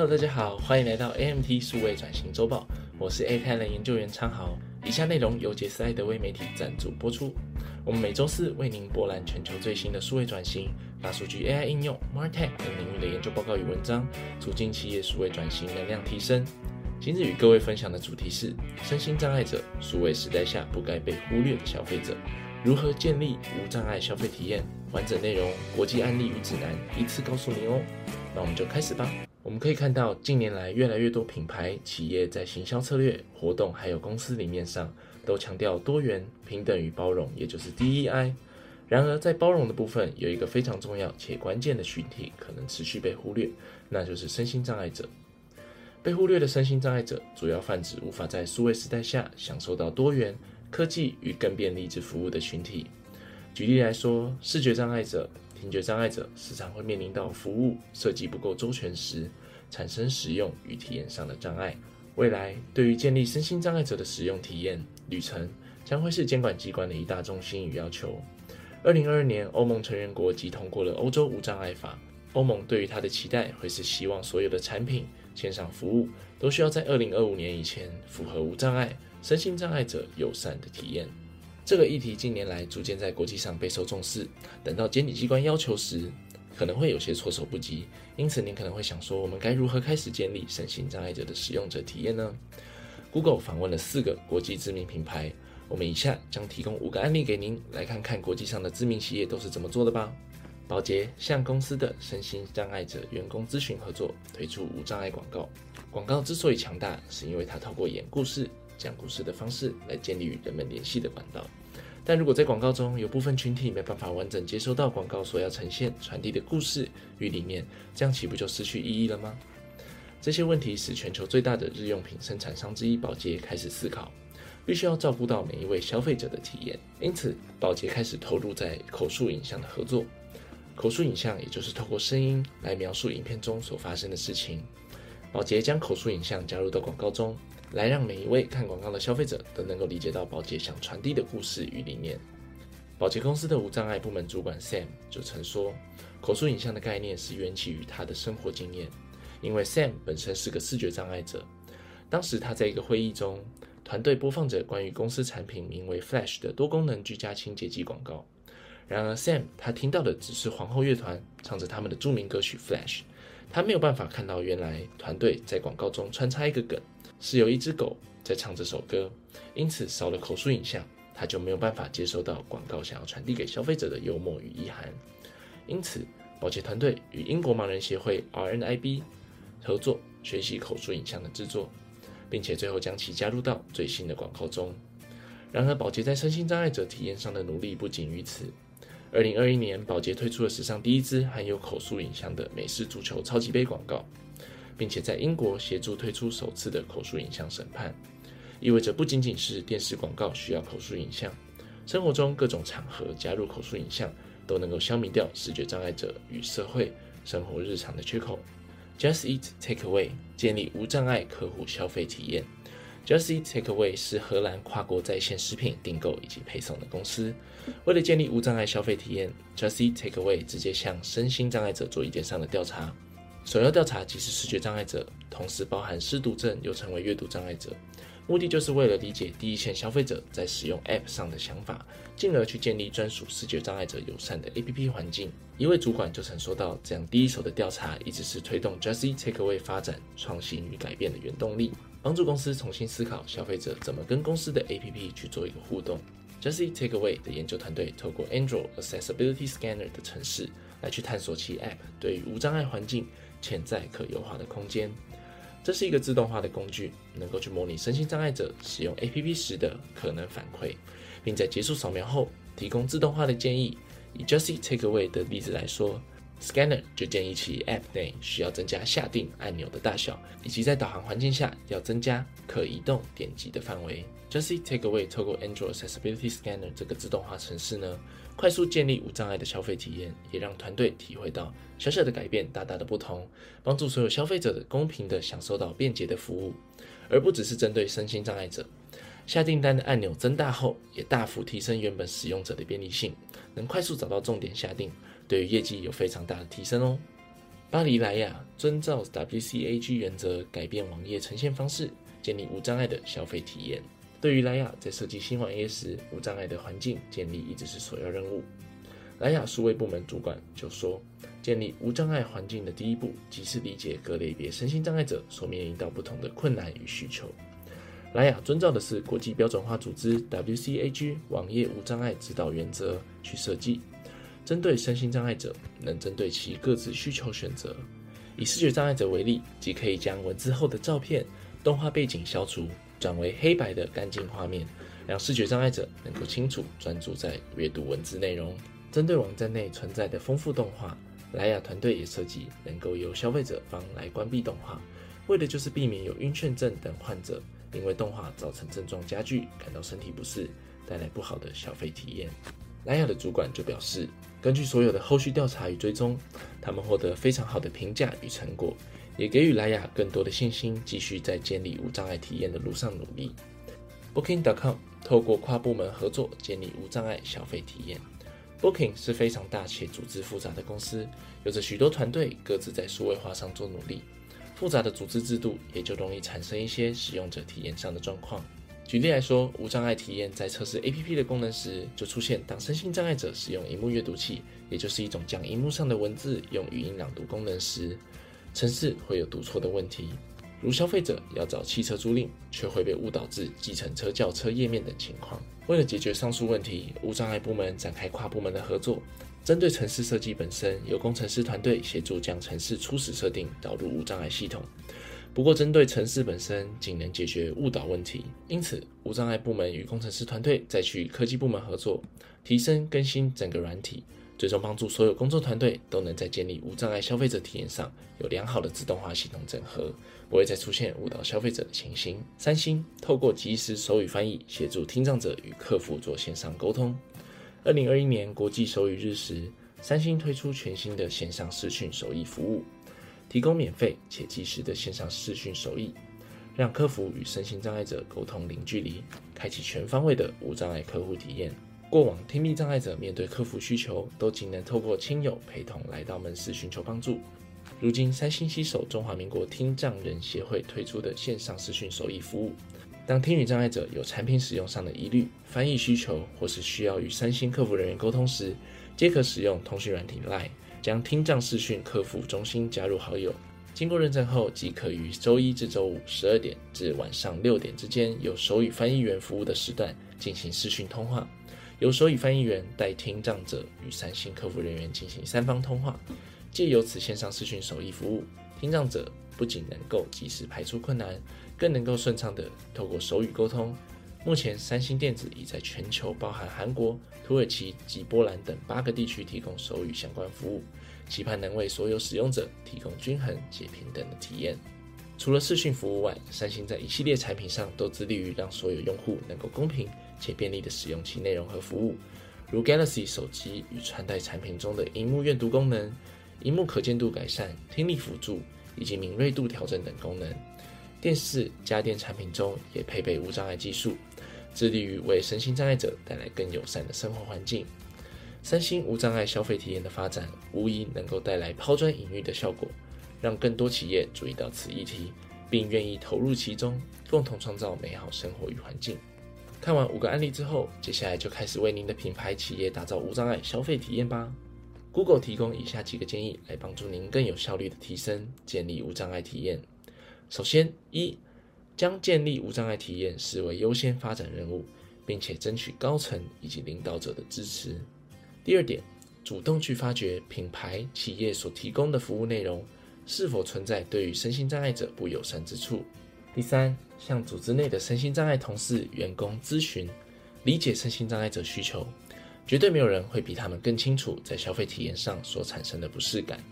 Hello，大家好，欢迎来到 AMT 数位转型周报，我是 A 开人研究员昌豪。以下内容由杰斯爱德威媒体赞助播出。我们每周四为您博览全球最新的数位转型、大数据、AI 应用、MarTech 等领域的研究报告与文章，促进企业数位转型能量提升。今日与各位分享的主题是：身心障碍者，数位时代下不该被忽略的消费者，如何建立无障碍消费体验？完整内容、国际案例与指南一次告诉您哦。那我们就开始吧。我们可以看到，近年来越来越多品牌企业在行销策略、活动还有公司理念上，都强调多元、平等与包容，也就是 DEI。然而，在包容的部分，有一个非常重要且关键的群体可能持续被忽略，那就是身心障碍者。被忽略的身心障碍者，主要泛指无法在数位时代下享受到多元科技与更便利之服务的群体。举例来说，视觉障碍者、听觉障碍者时常会面临到服务设计不够周全时，产生使用与体验上的障碍。未来，对于建立身心障碍者的使用体验旅程，将会是监管机关的一大重心与要求。二零二二年，欧盟成员国即通过了《欧洲无障碍法》。欧盟对于它的期待，会是希望所有的产品。线上服务都需要在二零二五年以前符合无障碍、身心障碍者友善的体验。这个议题近年来逐渐在国际上备受重视。等到监理机关要求时，可能会有些措手不及。因此，您可能会想说，我们该如何开始建立身心障碍者的使用者体验呢？Google 访问了四个国际知名品牌，我们以下将提供五个案例给您，来看看国际上的知名企业都是怎么做的吧。宝洁向公司的身心障碍者员工咨询合作，推出无障碍广告。广告之所以强大，是因为它透过演故事、讲故事的方式来建立与人们联系的管道。但如果在广告中有部分群体没办法完整接收到广告所要呈现、传递的故事与理念，这样岂不就失去意义了吗？这些问题使全球最大的日用品生产商之一宝洁开始思考，必须要照顾到每一位消费者的体验。因此，宝洁开始投入在口述影像的合作。口述影像，也就是透过声音来描述影片中所发生的事情。宝洁将口述影像加入到广告中，来让每一位看广告的消费者都能够理解到宝洁想传递的故事与理念。宝洁公司的无障碍部门主管 Sam 就曾说，口述影像的概念是缘起于他的生活经验，因为 Sam 本身是个视觉障碍者。当时他在一个会议中，团队播放着关于公司产品名为 Flash 的多功能居家清洁剂广告。然而，Sam 他听到的只是皇后乐团唱着他们的著名歌曲《Flash》，他没有办法看到原来团队在广告中穿插一个梗，是有一只狗在唱这首歌，因此少了口述影像，他就没有办法接收到广告想要传递给消费者的幽默与意涵。因此，保洁团队与英国盲人协会 RNIB 合作学习口述影像的制作，并且最后将其加入到最新的广告中。然而，保洁在身心障碍者体验上的努力不仅于此。二零二一年，宝洁推出了史上第一支含有口述影像的美式足球超级杯广告，并且在英国协助推出首次的口述影像审判，意味着不仅仅是电视广告需要口述影像，生活中各种场合加入口述影像都能够消弭掉视觉障碍者与社会生活日常的缺口。Just Eat Takeaway 建立无障碍客户消费体验。Justi Takeaway 是荷兰跨国在线食品订购以及配送的公司。为了建立无障碍消费体验，Justi Takeaway 直接向身心障碍者做意见上的调查。首要调查即是视觉障碍者，同时包含失读症又称为阅读障碍者。目的就是为了理解第一线消费者在使用 App 上的想法，进而去建立专属视觉障碍者友善的 APP 环境。一位主管就曾说到，这样第一手的调查一直是推动 Justi Takeaway 发展创新与改变的原动力。帮助公司重新思考消费者怎么跟公司的 APP 去做一个互动。Just Takeaway 的研究团队透过 Android Accessibility Scanner 的程式来去探索其 App 对于无障碍环境潜在可优化的空间。这是一个自动化的工具，能够去模拟身心障碍者使用 APP 时的可能反馈，并在结束扫描后提供自动化的建议。以 Just Takeaway 的例子来说。Scanner 就建议其 App 内需要增加下定按钮的大小，以及在导航环境下要增加可移动点击的范围。Just Takeaway 透过 Android Accessibility Scanner 这个自动化程式呢，快速建立无障碍的消费体验，也让团队体会到小小的改变大大的不同，帮助所有消费者的公平的享受到便捷的服务，而不只是针对身心障碍者。下订单的按钮增大后，也大幅提升原本使用者的便利性，能快速找到重点下定。对于业绩有非常大的提升哦。巴黎莱雅遵照 WCAG 原则改变网页呈现方式，建立无障碍的消费体验。对于莱雅在设计新网页时，无障碍的环境建立一直是首要任务。莱雅数位部门主管就说，建立无障碍环境的第一步，即是理解各类别身心障碍者所面临到不同的困难与需求。莱雅遵照的是国际标准化组织 WCAG 网页无障碍指导原则去设计。针对身心障碍者，能针对其各自需求选择。以视觉障碍者为例，即可以将文字后的照片、动画背景消除，转为黑白的干净画面，让视觉障碍者能够清楚专注在阅读文字内容。针对网站内存在的丰富动画，莱雅团队也设计能够由消费者方来关闭动画，为的就是避免有晕眩症等患者因为动画造成症状加剧，感到身体不适，带来不好的消费体验。莱雅的主管就表示，根据所有的后续调查与追踪，他们获得非常好的评价与成果，也给予莱雅更多的信心，继续在建立无障碍体验的路上努力。Booking.com 透过跨部门合作建立无障碍消费体验。Booking 是非常大且组织复杂的公司，有着许多团队各自在数位化上做努力，复杂的组织制度也就容易产生一些使用者体验上的状况。举例来说，无障碍体验在测试 APP 的功能时，就出现当身心障碍者使用荧幕阅读器，也就是一种将荧幕上的文字用语音朗读功能时，程式会有读错的问题。如消费者要找汽车租赁，却会被误导至计程车轿车页面等情况。为了解决上述问题，无障碍部门展开跨部门的合作，针对城市设计本身，由工程师团队协助将城市初始设定导入无障碍系统。不过，针对城市本身仅能解决误导问题，因此无障碍部门与工程师团队再去科技部门合作，提升更新整个软体，最终帮助所有工作团队都能在建立无障碍消费者体验上有良好的自动化系统整合，不会再出现误导消费者的情形。三星透过即时手语翻译协助听障者与客服做线上沟通。二零二一年国际手语日时，三星推出全新的线上视讯手译服务。提供免费且及时的线上视讯手译，让客服与身心障碍者沟通零距离，开启全方位的无障碍客户体验。过往听力障碍者面对客服需求，都仅能透过亲友陪同来到门市寻求帮助。如今，三星携手中华民国听障人协会推出的线上视讯手译服务，当听语障碍者有产品使用上的疑虑、翻译需求，或是需要与三星客服人员沟通时，皆可使用通讯软体 Line。将听障视讯客服中心加入好友，经过认证后，即可于周一至周五十二点至晚上六点之间，有手语翻译员服务的时段进行视讯通话，由手语翻译员代听障者与三星客服人员进行三方通话。借由此线上视讯手译服务，听障者不仅能够及时排除困难，更能够顺畅地透过手语沟通。目前，三星电子已在全球，包含韩国、土耳其及波兰等八个地区提供手语相关服务，期盼能为所有使用者提供均衡且平等的体验。除了视讯服务外，三星在一系列产品上都致力于让所有用户能够公平且便利地使用其内容和服务，如 Galaxy 手机与穿戴产品中的荧幕阅读功能、荧幕可见度改善、听力辅助以及敏锐度调整等功能。电视、家电产品中也配备无障碍技术。致力于为身心障碍者带来更友善的生活环境。三星无障碍消费体验的发展，无疑能够带来抛砖引玉的效果，让更多企业注意到此议题，并愿意投入其中，共同创造美好生活与环境。看完五个案例之后，接下来就开始为您的品牌企业打造无障碍消费体验吧。Google 提供以下几个建议，来帮助您更有效率的提升建立无障碍体验。首先，一。将建立无障碍体验视为优先发展任务，并且争取高层以及领导者的支持。第二点，主动去发掘品牌企业所提供的服务内容是否存在对于身心障碍者不友善之处。第三，向组织内的身心障碍同事、员工咨询，理解身心障碍者需求。绝对没有人会比他们更清楚在消费体验上所产生的不适感。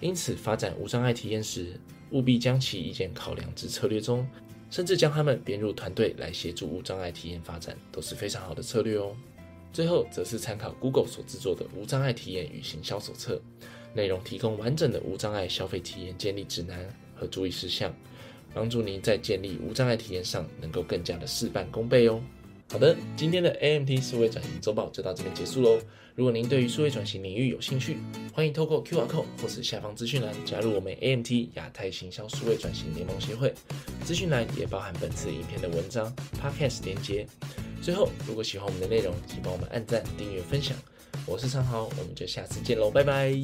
因此，发展无障碍体验时，务必将其意见考量至策略中。甚至将他们编入团队来协助无障碍体验发展，都是非常好的策略哦。最后，则是参考 Google 所制作的无障碍体验与行销手册，内容提供完整的无障碍消费体验建立指南和注意事项，帮助您在建立无障碍体验上能够更加的事半功倍哦。好的，今天的 AMT 数位转型周报就到这边结束喽。如果您对于数位转型领域有兴趣，欢迎透过 QR code 或是下方资讯栏加入我们 AMT 亚太行销数位转型联盟协会。资讯栏也包含本次影片的文章、Podcast 连接。最后，如果喜欢我们的内容，请帮我们按赞、订阅、分享。我是昌豪，我们就下次见喽，拜拜。